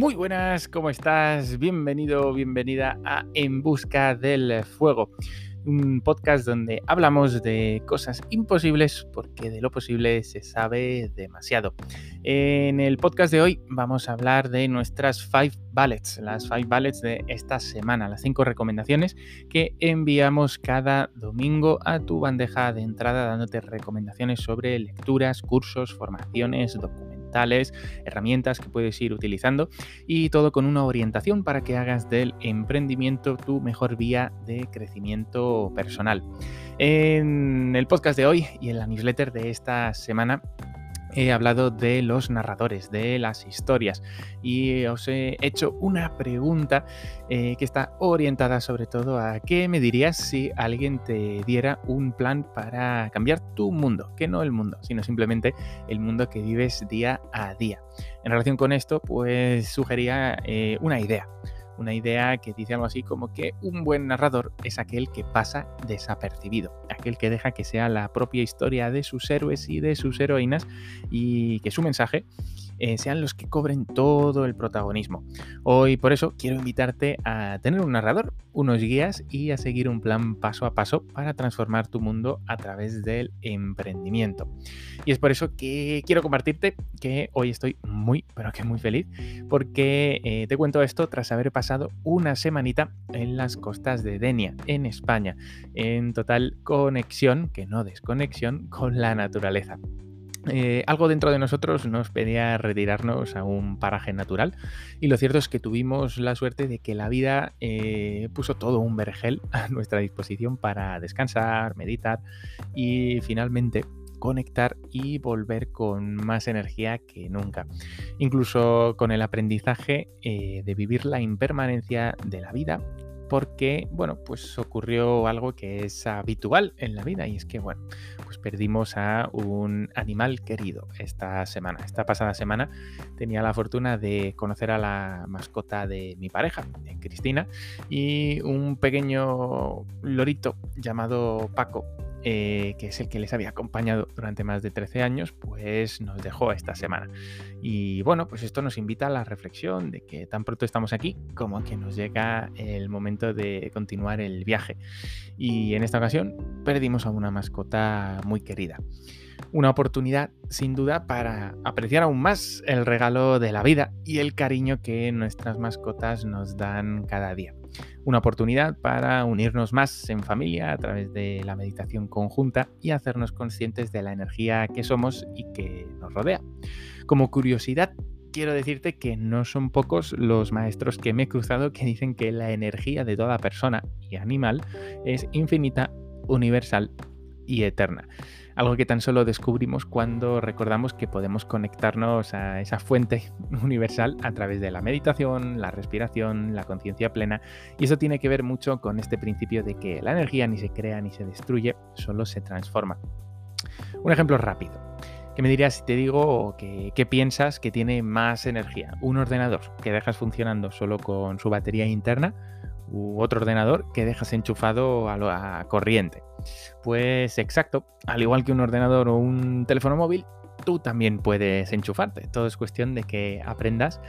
Muy buenas, ¿cómo estás? Bienvenido, bienvenida a En Busca del Fuego, un podcast donde hablamos de cosas imposibles porque de lo posible se sabe demasiado. En el podcast de hoy vamos a hablar de nuestras five ballets, las five ballets de esta semana, las cinco recomendaciones que enviamos cada domingo a tu bandeja de entrada dándote recomendaciones sobre lecturas, cursos, formaciones, documentos herramientas que puedes ir utilizando y todo con una orientación para que hagas del emprendimiento tu mejor vía de crecimiento personal. En el podcast de hoy y en la newsletter de esta semana he hablado de los narradores, de las historias y os he hecho una pregunta eh, que está orientada sobre todo a qué me dirías si alguien te diera un plan para cambiar tu mundo, que no el mundo, sino simplemente el mundo que vives día a día. En relación con esto, pues sugería eh, una idea una idea que dice algo así como que un buen narrador es aquel que pasa desapercibido, aquel que deja que sea la propia historia de sus héroes y de sus heroínas y que su mensaje eh, sean los que cobren todo el protagonismo. Hoy por eso quiero invitarte a tener un narrador, unos guías y a seguir un plan paso a paso para transformar tu mundo a través del emprendimiento. Y es por eso que quiero compartirte que hoy estoy muy, pero que muy feliz porque eh, te cuento esto tras haber pasado una semanita en las costas de Denia, en España, en total conexión, que no desconexión, con la naturaleza. Eh, algo dentro de nosotros nos pedía retirarnos a un paraje natural y lo cierto es que tuvimos la suerte de que la vida eh, puso todo un vergel a nuestra disposición para descansar, meditar y finalmente conectar y volver con más energía que nunca. Incluso con el aprendizaje eh, de vivir la impermanencia de la vida porque, bueno, pues ocurrió algo que es habitual en la vida y es que, bueno, pues perdimos a un animal querido esta semana. Esta pasada semana tenía la fortuna de conocer a la mascota de mi pareja, Cristina, y un pequeño lorito llamado Paco, eh, que es el que les había acompañado durante más de 13 años, pues nos dejó esta semana. Y bueno, pues esto nos invita a la reflexión de que tan pronto estamos aquí como que nos llega el momento de continuar el viaje. Y en esta ocasión perdimos a una mascota muy querida. Una oportunidad sin duda para apreciar aún más el regalo de la vida y el cariño que nuestras mascotas nos dan cada día una oportunidad para unirnos más en familia a través de la meditación conjunta y hacernos conscientes de la energía que somos y que nos rodea. Como curiosidad, quiero decirte que no son pocos los maestros que me he cruzado que dicen que la energía de toda persona y animal es infinita, universal y eterna algo que tan solo descubrimos cuando recordamos que podemos conectarnos a esa fuente universal a través de la meditación, la respiración, la conciencia plena, y eso tiene que ver mucho con este principio de que la energía ni se crea ni se destruye, solo se transforma. Un ejemplo rápido. ¿Qué me dirías si te digo que, que, piensas que tiene más energía? ¿Un ordenador que dejas funcionando solo con su batería interna otro ordenador que dejas enchufado a, la corriente. Pues exacto, al igual que un ordenador o un teléfono móvil, tú también puedes enchufarte. Todo es cuestión de que aprendas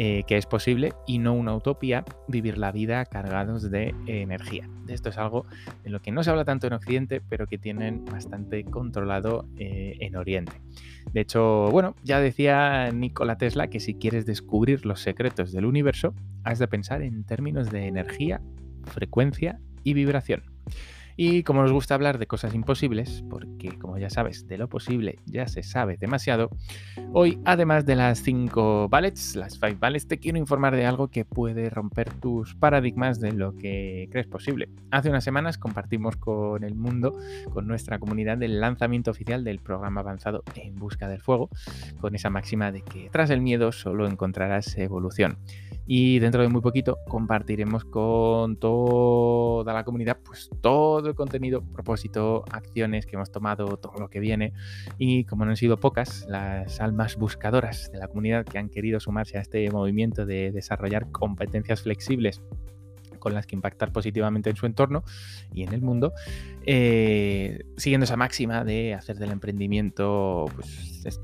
eh, que es posible y no una utopía vivir la vida cargados de energía. Esto es algo de lo que no se habla tanto en Occidente, pero que tienen bastante controlado eh, en Oriente. De hecho, bueno, ya decía Nikola Tesla que si quieres descubrir los secretos del universo, has de pensar en términos de energía, frecuencia y vibración. Y como nos gusta hablar de cosas imposibles, porque como ya sabes, de lo posible ya se sabe demasiado, hoy además de las 5 ballets, las 5 ballets, te quiero informar de algo que puede romper tus paradigmas de lo que crees posible. Hace unas semanas compartimos con el mundo, con nuestra comunidad, el lanzamiento oficial del programa avanzado En Busca del Fuego, con esa máxima de que tras el miedo solo encontrarás evolución. Y dentro de muy poquito compartiremos con toda la comunidad pues todo el contenido, propósito, acciones que hemos tomado, todo lo que viene. Y como no han sido pocas, las almas buscadoras de la comunidad que han querido sumarse a este movimiento de desarrollar competencias flexibles con las que impactar positivamente en su entorno y en el mundo, eh, siguiendo esa máxima de hacer del emprendimiento, pues,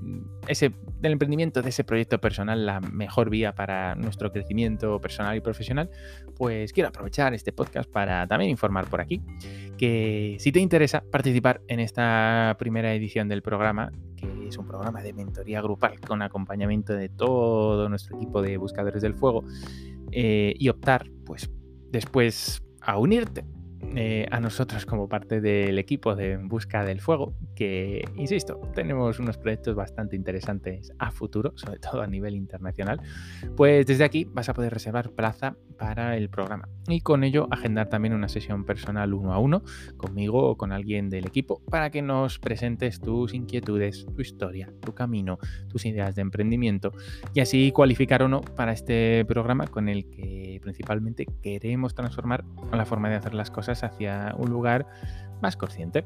ese, del emprendimiento de ese proyecto personal la mejor vía para nuestro crecimiento personal y profesional, pues quiero aprovechar este podcast para también informar por aquí que si te interesa participar en esta primera edición del programa, que es un programa de mentoría grupal con acompañamiento de todo nuestro equipo de buscadores del fuego, eh, y optar, pues, después a unirte eh, a nosotros como parte del equipo de Busca del Fuego, que, insisto, tenemos unos proyectos bastante interesantes a futuro, sobre todo a nivel internacional, pues desde aquí vas a poder reservar plaza para el programa. Y con ello agendar también una sesión personal uno a uno conmigo o con alguien del equipo para que nos presentes tus inquietudes, tu historia, tu camino, tus ideas de emprendimiento y así cualificar o no para este programa con el que principalmente queremos transformar la forma de hacer las cosas hacia un lugar más consciente.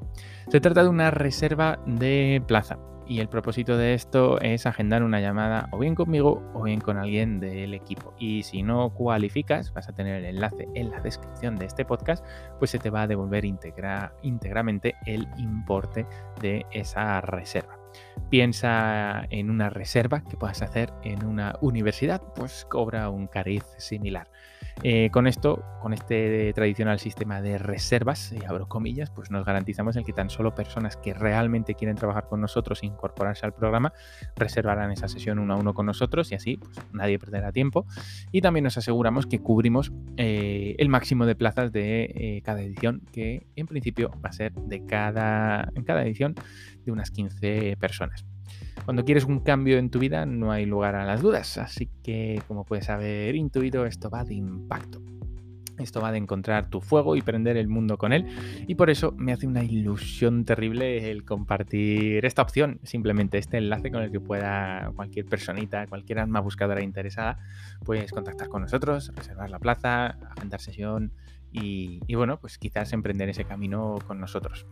Se trata de una reserva de plaza y el propósito de esto es agendar una llamada o bien conmigo o bien con alguien del equipo. Y si no cualificas, vas a tener el enlace en la descripción de este podcast, pues se te va a devolver íntegramente el importe de esa reserva. Piensa en una reserva que puedas hacer en una universidad, pues cobra un cariz similar. Eh, con esto, con este tradicional sistema de reservas, y abro comillas, pues nos garantizamos el que tan solo personas que realmente quieren trabajar con nosotros e incorporarse al programa reservarán esa sesión uno a uno con nosotros y así pues, nadie perderá tiempo. Y también nos aseguramos que cubrimos eh, el máximo de plazas de eh, cada edición, que en principio va a ser de cada, en cada edición de unas 15 personas. Cuando quieres un cambio en tu vida no hay lugar a las dudas, así que como puedes haber intuido, esto va de impacto. Esto va de encontrar tu fuego y prender el mundo con él. Y por eso me hace una ilusión terrible el compartir esta opción, simplemente este enlace con el que pueda cualquier personita, cualquier alma buscadora interesada, pues contactar con nosotros, reservar la plaza, agendar sesión y, y bueno, pues quizás emprender ese camino con nosotros.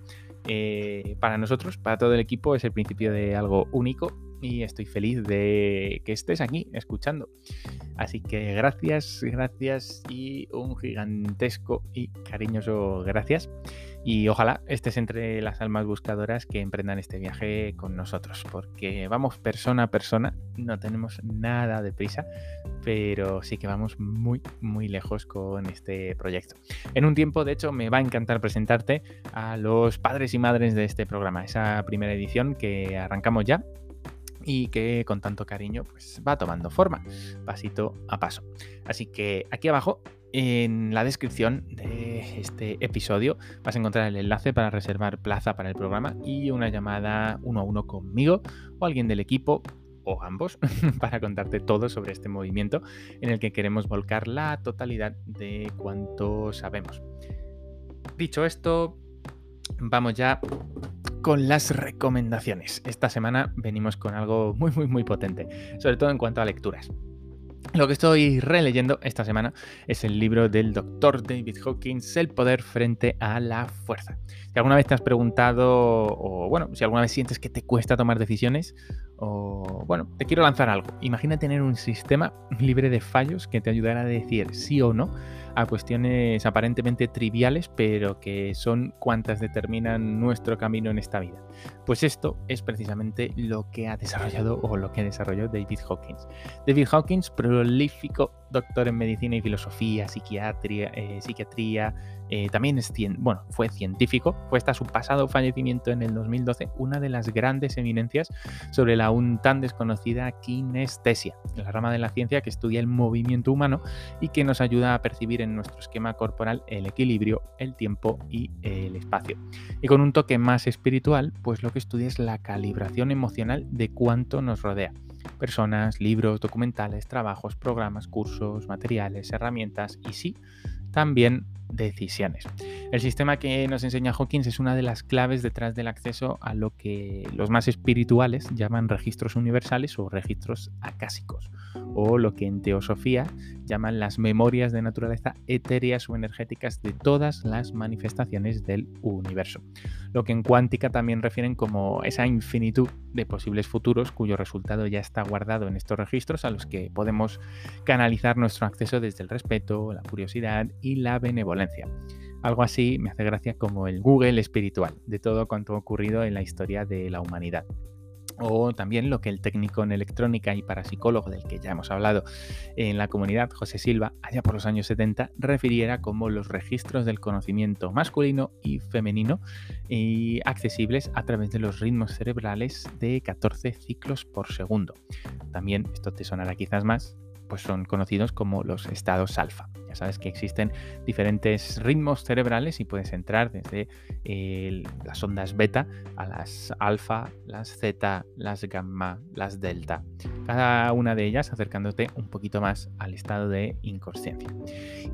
Eh, para nosotros, para todo el equipo, es el principio de algo único y estoy feliz de que estés aquí escuchando. Así que gracias, gracias y un gigantesco y cariñoso gracias. Y ojalá estés entre las almas buscadoras que emprendan este viaje con nosotros, porque vamos persona a persona, no tenemos nada de prisa, pero sí que vamos muy, muy lejos con este proyecto. En un tiempo, de hecho, me va a encantar presentarte a los padres y madres de este programa, esa primera edición que arrancamos ya y que con tanto cariño pues va tomando forma, pasito a paso. Así que aquí abajo en la descripción de este episodio vas a encontrar el enlace para reservar plaza para el programa y una llamada uno a uno conmigo o alguien del equipo o ambos para contarte todo sobre este movimiento en el que queremos volcar la totalidad de cuanto sabemos. Dicho esto, vamos ya con las recomendaciones. Esta semana venimos con algo muy muy muy potente, sobre todo en cuanto a lecturas. Lo que estoy releyendo esta semana es el libro del doctor David Hawkins, El poder frente a la fuerza. Si alguna vez te has preguntado, o bueno, si alguna vez sientes que te cuesta tomar decisiones, o bueno, te quiero lanzar algo. Imagina tener un sistema libre de fallos que te ayudara a decir sí o no a cuestiones aparentemente triviales, pero que son cuantas determinan nuestro camino en esta vida. Pues esto es precisamente lo que ha desarrollado o lo que desarrolló David Hawkins. David Hawkins, prolífico doctor en medicina y filosofía, psiquiatría, eh, psiquiatría eh, también fue científico, fue hasta su pasado fallecimiento en el 2012 una de las grandes eminencias sobre la aún tan desconocida kinestesia, la rama de la ciencia que estudia el movimiento humano y que nos ayuda a percibir en nuestro esquema corporal el equilibrio, el tiempo y el espacio. Y con un toque más espiritual, pues lo que estudia es la calibración emocional de cuánto nos rodea personas, libros, documentales, trabajos, programas, cursos, materiales, herramientas y sí, también decisiones. El sistema que nos enseña Hawkins es una de las claves detrás del acceso a lo que los más espirituales llaman registros universales o registros acásicos, o lo que en teosofía llaman las memorias de naturaleza etéreas o energéticas de todas las manifestaciones del universo, lo que en cuántica también refieren como esa infinitud de posibles futuros cuyo resultado ya está guardado en estos registros a los que podemos canalizar nuestro acceso desde el respeto, la curiosidad y la benevolencia. Algo así me hace gracia como el Google espiritual de todo cuanto ha ocurrido en la historia de la humanidad o también lo que el técnico en electrónica y parapsicólogo del que ya hemos hablado en la comunidad, José Silva, allá por los años 70, refiriera como los registros del conocimiento masculino y femenino y accesibles a través de los ritmos cerebrales de 14 ciclos por segundo. También, esto te sonará quizás más, pues son conocidos como los estados alfa. Ya sabes que existen diferentes ritmos cerebrales y puedes entrar desde las ondas beta a las alfa, las zeta, las gamma, las delta. Cada una de ellas acercándote un poquito más al estado de inconsciencia.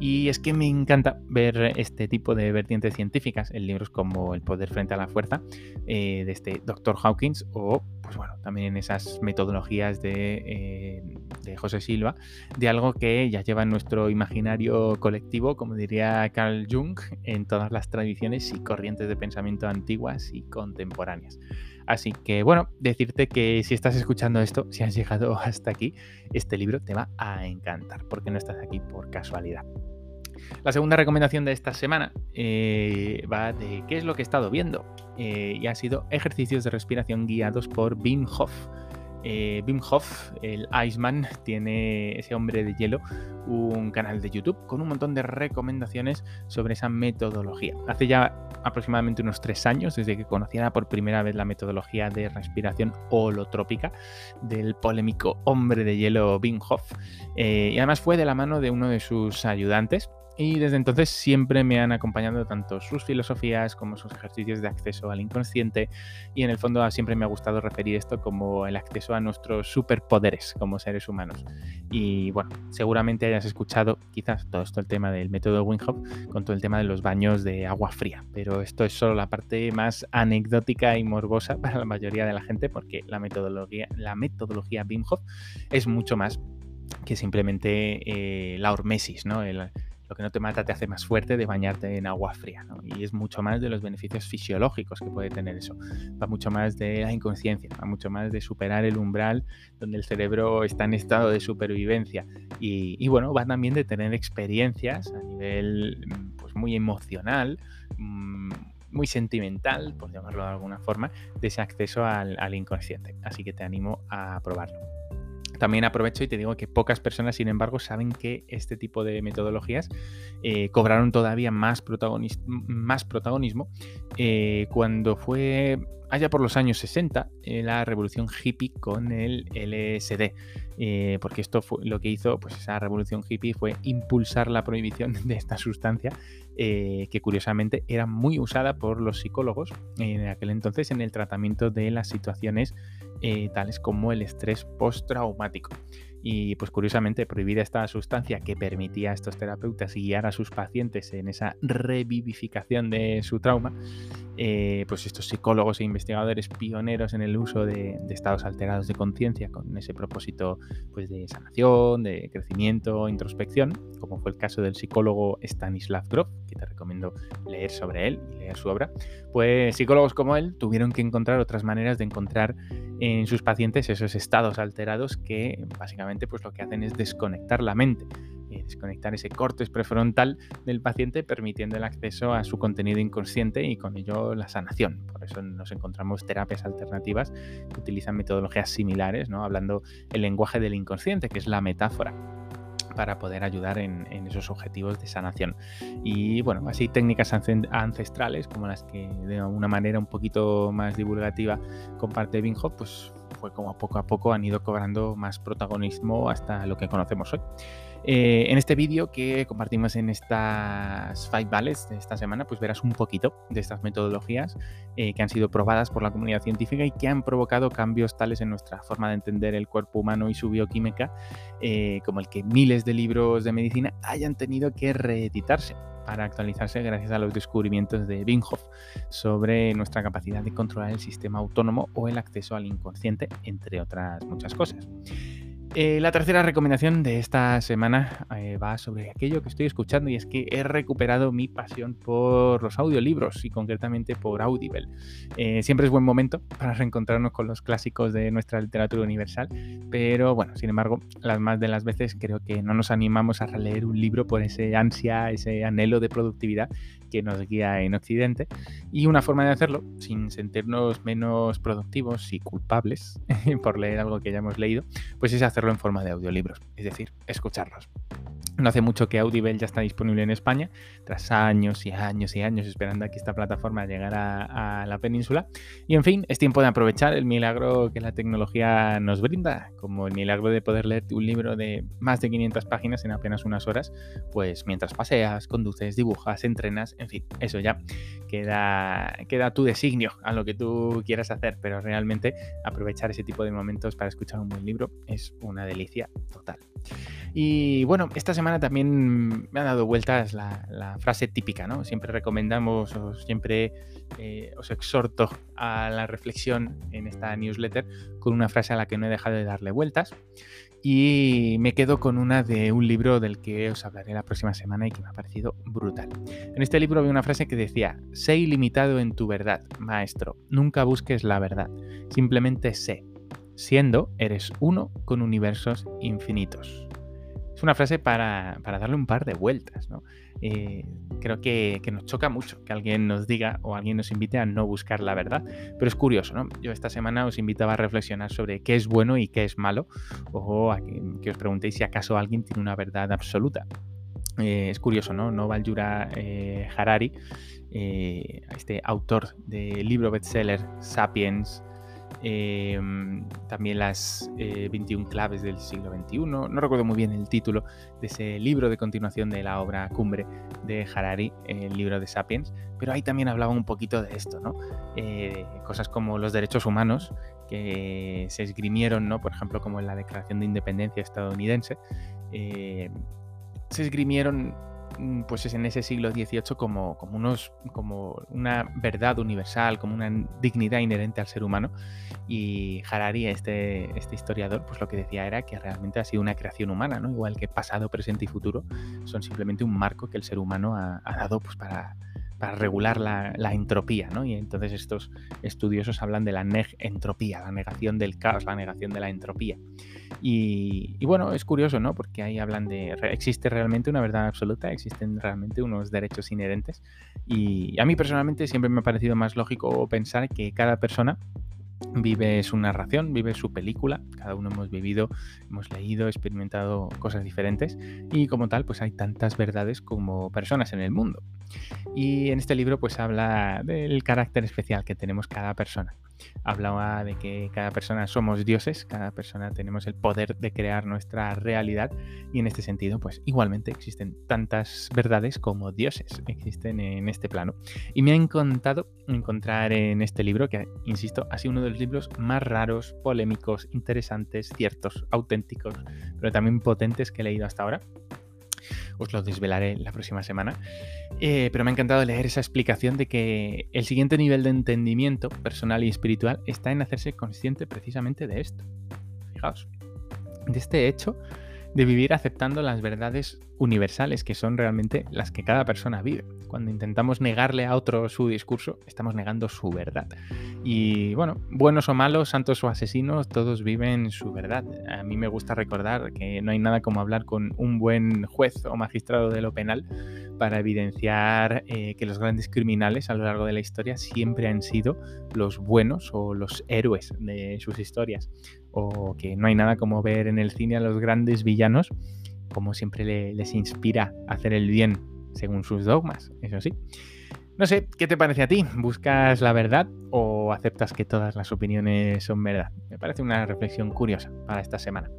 Y es que me encanta ver este tipo de vertientes científicas en libros como El poder frente a la fuerza eh, de este Dr. Hawkins o pues bueno, también en esas metodologías de, eh, de, José Silva, de algo que ya lleva en nuestro imaginario colectivo, como diría Carl Jung, en todas las tradiciones y corrientes de pensamiento antiguas y contemporáneas. Así que bueno, decirte que si estás escuchando esto, si has llegado hasta aquí, este libro te va a encantar, porque no estás aquí por casualidad. La segunda recomendación de esta semana eh, va de qué es lo que he estado viendo eh, y ha sido ejercicios de respiración guiados por Wim Hof. Eh, Wim Hof, el Iceman, tiene ese hombre de hielo un canal de YouTube con un montón de recomendaciones sobre esa metodología. Hace ya aproximadamente unos tres años desde que conociera por primera vez la metodología de respiración holotrópica del polémico hombre de hielo Wim Hof y además fue de la mano de uno de sus ayudantes y desde entonces siempre me han acompañado tanto sus filosofías como sus ejercicios de acceso al inconsciente y en el fondo siempre me ha gustado referir esto como el acceso a nuestros superpoderes como seres humanos. Y bueno, seguramente hayas escuchado quizás todo esto el tema del método Wim con todo el tema de los baños de agua fría, pero esto es solo la parte más anecdótica y morbosa para la mayoría de la gente porque la metodología, la metodología Wim Hof es mucho más que simplemente eh, la hormesis, ¿no? Lo que no te mata te hace más fuerte de bañarte en agua fría. Y es mucho más de los beneficios fisiológicos que puede tener eso. Va mucho más de la inconsciencia, va mucho más de superar el umbral donde el cerebro está en estado de supervivencia. Y, bueno, va también de tener experiencias a nivel pues, muy emocional mm, muy sentimental, por llamarlo de alguna forma, de ese acceso al, inconsciente. Así que te animo a probarlo. También aprovecho y te digo que pocas personas, sin embargo, saben que este tipo de metodologías eh, cobraron todavía más, más protagonismo eh, cuando fue allá por los años 60 eh, la revolución hippie con el LSD. porque esto fue lo que hizo, pues esa revolución hippie fue impulsar la prohibición de esta sustancia que curiosamente era muy usada por los psicólogos en aquel entonces en el tratamiento de las situaciones eh, tales como el estrés postraumático. Y pues curiosamente prohibida esta sustancia que permitía a estos terapeutas guiar a sus pacientes en esa revivificación de su trauma, eh, pues estos psicólogos e investigadores pioneros en el uso de, estados alterados de conciencia con ese propósito pues, de sanación, de crecimiento, introspección, como fue el caso del psicólogo Stanislav Grof, que te recomiendo leer sobre él y leer su obra, pues psicólogos como él tuvieron que encontrar otras maneras de encontrar en sus pacientes esos estados alterados que básicamente pues lo que hacen es desconectar la mente, eh, desconectar ese corte prefrontal del paciente permitiendo el acceso a su contenido inconsciente y con ello la sanación. Por eso nos encontramos terapias alternativas que utilizan metodologías similares, hablando el lenguaje del inconsciente, que es la metáfora para poder ayudar en, esos objetivos de sanación. Y bueno, así técnicas ancestrales como las que de una manera un poquito más divulgativa comparte Binhop, pues fue como poco a poco han ido cobrando más protagonismo hasta lo que conocemos hoy. Eh, en este vídeo que compartimos en estas Five Vales de esta semana, pues verás un poquito de estas metodologías eh, que han sido probadas por la comunidad científica y que han provocado cambios tales en nuestra forma de entender el cuerpo humano y su bioquímica, eh, como el que miles de libros de medicina hayan tenido que reeditarse. para actualizarse gracias a los descubrimientos de Binghoff sobre nuestra capacidad de controlar el sistema autónomo o el acceso al inconsciente, entre otras muchas cosas. Eh, la tercera recomendación de esta semana eh, va sobre aquello que estoy escuchando y es que he recuperado mi pasión por los audiolibros y concretamente por Audible. Eh, siempre es buen momento para reencontrarnos con los clásicos de nuestra literatura universal, pero bueno, sin embargo, las más de las veces creo que no nos animamos a releer un libro por ese ansia, ese anhelo de productividad que nos guía en Occidente. Y una forma de hacerlo, sin sentirnos menos productivos y culpables por leer algo que ya hemos leído, pues es hacerlo en forma de audiolibros, es decir, escucharlos. No hace mucho que Audible ya está disponible en España, tras años y años y años esperando a que esta plataforma llegara a la península. Y en fin, es tiempo de aprovechar el milagro que la tecnología nos brinda, como el milagro de poder leer un libro de más de 500 páginas en apenas unas horas, pues mientras paseas, conduces, dibujas, entrenas, en fin, eso ya queda, queda tu designio a lo que tú quieras hacer, pero realmente aprovechar ese tipo de momentos para escuchar un buen libro es una delicia total. Y bueno, esta semana también me ha dado vueltas la, frase típica, ¿no? Siempre recomendamos siempre eh, os exhorto a la reflexión en esta newsletter con una frase a la que no he dejado de darle vueltas. Y me quedo con una de un libro del que os hablaré la próxima semana y que me ha parecido brutal. En este libro había una frase que decía, sé ilimitado en tu verdad, maestro, nunca busques la verdad, simplemente sé, siendo eres uno con universos infinitos una frase para, darle un par de vueltas, ¿no? Eh, creo que, nos choca mucho que alguien nos diga o alguien nos invite a no buscar la verdad, pero es curioso, ¿no? Yo esta semana os invitaba a reflexionar sobre qué es bueno y qué es malo, o a que, os preguntéis si acaso alguien tiene una verdad absoluta. Eh, es curioso, ¿no? No Valjura eh, Harari, este autor del libro bestseller Sapiens, Em, también las 21 eh, claves del siglo XXI. No recuerdo muy bien el título de ese libro de continuación de la obra cumbre de Harari, el libro de Sapiens, pero ahí también hablaba un poquito de esto, ¿no? Eh, cosas como los derechos humanos que se esgrimieron, ¿no? Por ejemplo, como en la Declaración de Independencia estadounidense, eh, se esgrimieron pues es en ese siglo XVIII como, como, unos, como una verdad universal, como una dignidad inherente al ser humano. Y Harari, este, este historiador, pues lo que decía era que realmente ha sido una creación humana, ¿no? igual que pasado, presente y futuro, son simplemente un marco que el ser humano ha, ha dado pues, para, para regular la, entropía, ¿no? Y entonces estos estudiosos hablan de la entropía, la negación del caos, la negación de la entropía. Y, bueno, es curioso, ¿no? Porque ahí hablan de, existe realmente una verdad absoluta, existen realmente unos derechos inherentes. Y a mí personalmente siempre me ha parecido más lógico pensar que cada persona vive su narración, vive su película, cada uno hemos vivido, hemos leído, experimentado cosas diferentes. Y como tal pues hay tantas verdades como personas en el mundo. Y en este libro pues habla del carácter especial que tenemos cada persona hablaba de que cada persona somos dioses, cada persona tenemos el poder de crear nuestra realidad y en este sentido, pues igualmente existen tantas verdades como dioses existen en este plano. Y me ha encantado encontrar en este libro, que insisto, ha sido uno de los libros más raros, polémicos, interesantes, ciertos, auténticos, pero también potentes que he leído hasta ahora os lo desvelaré la próxima semana. Eh, pero me ha encantado leer esa explicación de que el siguiente nivel de entendimiento personal y espiritual está en hacerse consciente precisamente de esto. Fijaos, de este hecho de vivir aceptando las verdades universales, que son realmente las que cada persona vive. Cuando intentamos negarle a otro su discurso, estamos negando su verdad. Y bueno, buenos o malos, santos o asesinos, todos viven su verdad. A mí me gusta recordar que no hay nada como hablar con un buen juez o magistrado de lo penal para evidenciar eh, que los grandes criminales a lo largo de la historia siempre han sido los buenos o los héroes de sus historias. O que no hay nada como ver en el cine a los grandes villanos como siempre les inspira a hacer el bien según sus dogmas, eso sí. No sé, ¿qué te parece a ti? ¿Buscas la verdad o aceptas que todas las opiniones son verdad? Me parece una reflexión curiosa para esta semana.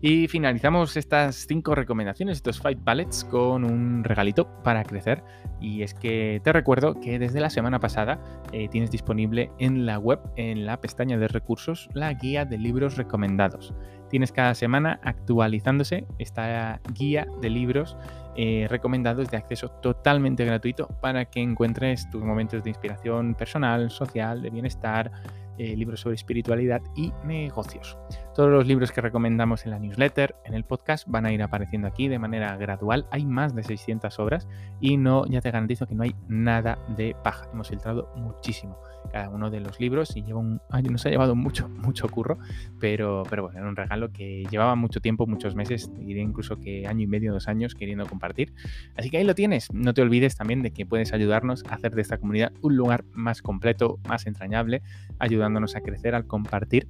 Y finalizamos estas cinco recomendaciones, estos five pallets, con un regalito para crecer. Y es que te recuerdo que desde la semana pasada eh, tienes disponible en la web, en la pestaña de recursos, la guía de libros recomendados. tienes cada semana actualizándose esta guía de libros eh, recomendados de acceso totalmente gratuito para que encuentres tus momentos de inspiración personal, social, de bienestar, eh, libros sobre espiritualidad y negocios. Todos los libros que recomendamos en la newsletter, en el podcast, van a ir apareciendo aquí de manera gradual. Hay más de 600 obras y no, ya te garantizo que no hay nada de paja. Hemos filtrado muchísimo cada uno de los libros y lleva un año, nos ha llevado mucho, mucho curro, pero, pero bueno, era un regalo que llevaba mucho tiempo, muchos meses, diría incluso que año y medio, dos años queriendo compartir. Así que ahí lo tienes. No te olvides también de que puedes ayudarnos a hacer de esta comunidad un lugar más completo, más entrañable, ayudándonos a crecer al compartir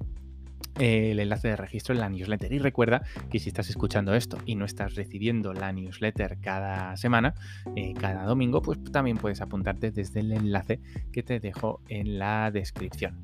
el enlace de registro en la newsletter. Y recuerda que si estás escuchando esto y no estás recibiendo la newsletter cada semana, eh, cada domingo, pues también puedes apuntarte desde el enlace que te dejo en la descripción.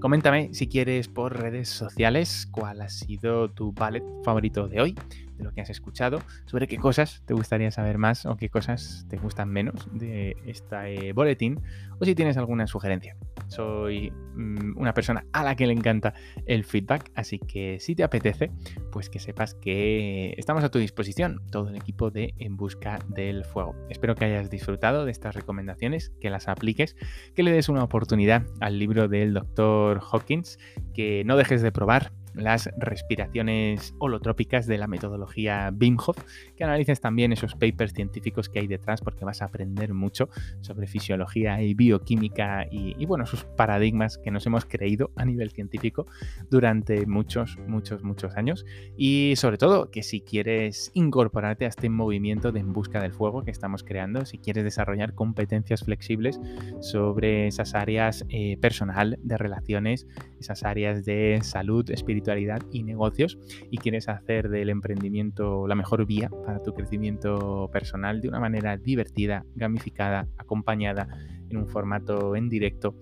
Coméntame si quieres por redes sociales cuál ha sido tu ballet favorito de hoy, de lo que has escuchado, sobre qué cosas te gustaría saber más o qué cosas te gustan menos de este boletín, o si tienes alguna sugerencia. Soy mm, una persona a la que le encanta el feedback, así que si te apetece, pues que sepas que estamos a tu disposición, todo el equipo de En Busca del Fuego. Espero que hayas disfrutado de estas recomendaciones, que las apliques, que le des una oportunidad al libro del doctor Hawkins, que no dejes de probar las respiraciones holotrópicas de la metodología Wim Hof, que analices también esos papers científicos que hay detrás porque vas a aprender mucho sobre fisiología y bioquímica y, bueno, sus paradigmas que nos hemos creído a nivel científico durante muchos, muchos, muchos años. Y sobre todo que si quieres incorporarte a este movimiento de en busca del fuego que estamos creando, si quieres desarrollar competencias flexibles sobre esas áreas eh, personal, de relaciones, esas áreas de salud, espiritual, y negocios y quieres hacer del emprendimiento la mejor vía para tu crecimiento personal de una manera divertida, gamificada, acompañada en un formato en directo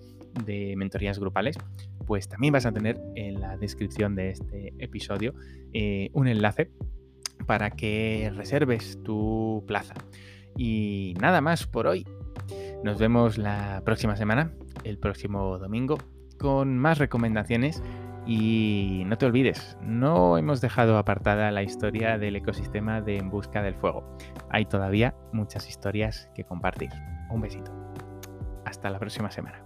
de mentorías grupales, pues también vas a tener en la descripción de este episodio eh, un enlace para que reserves tu plaza. Y nada más por hoy. Nos vemos la próxima semana, el próximo domingo, con más recomendaciones y no te olvides, no hemos dejado apartada la historia del ecosistema de En Busca del Fuego. Hay todavía muchas historias que compartir. Un besito. Hasta la próxima semana.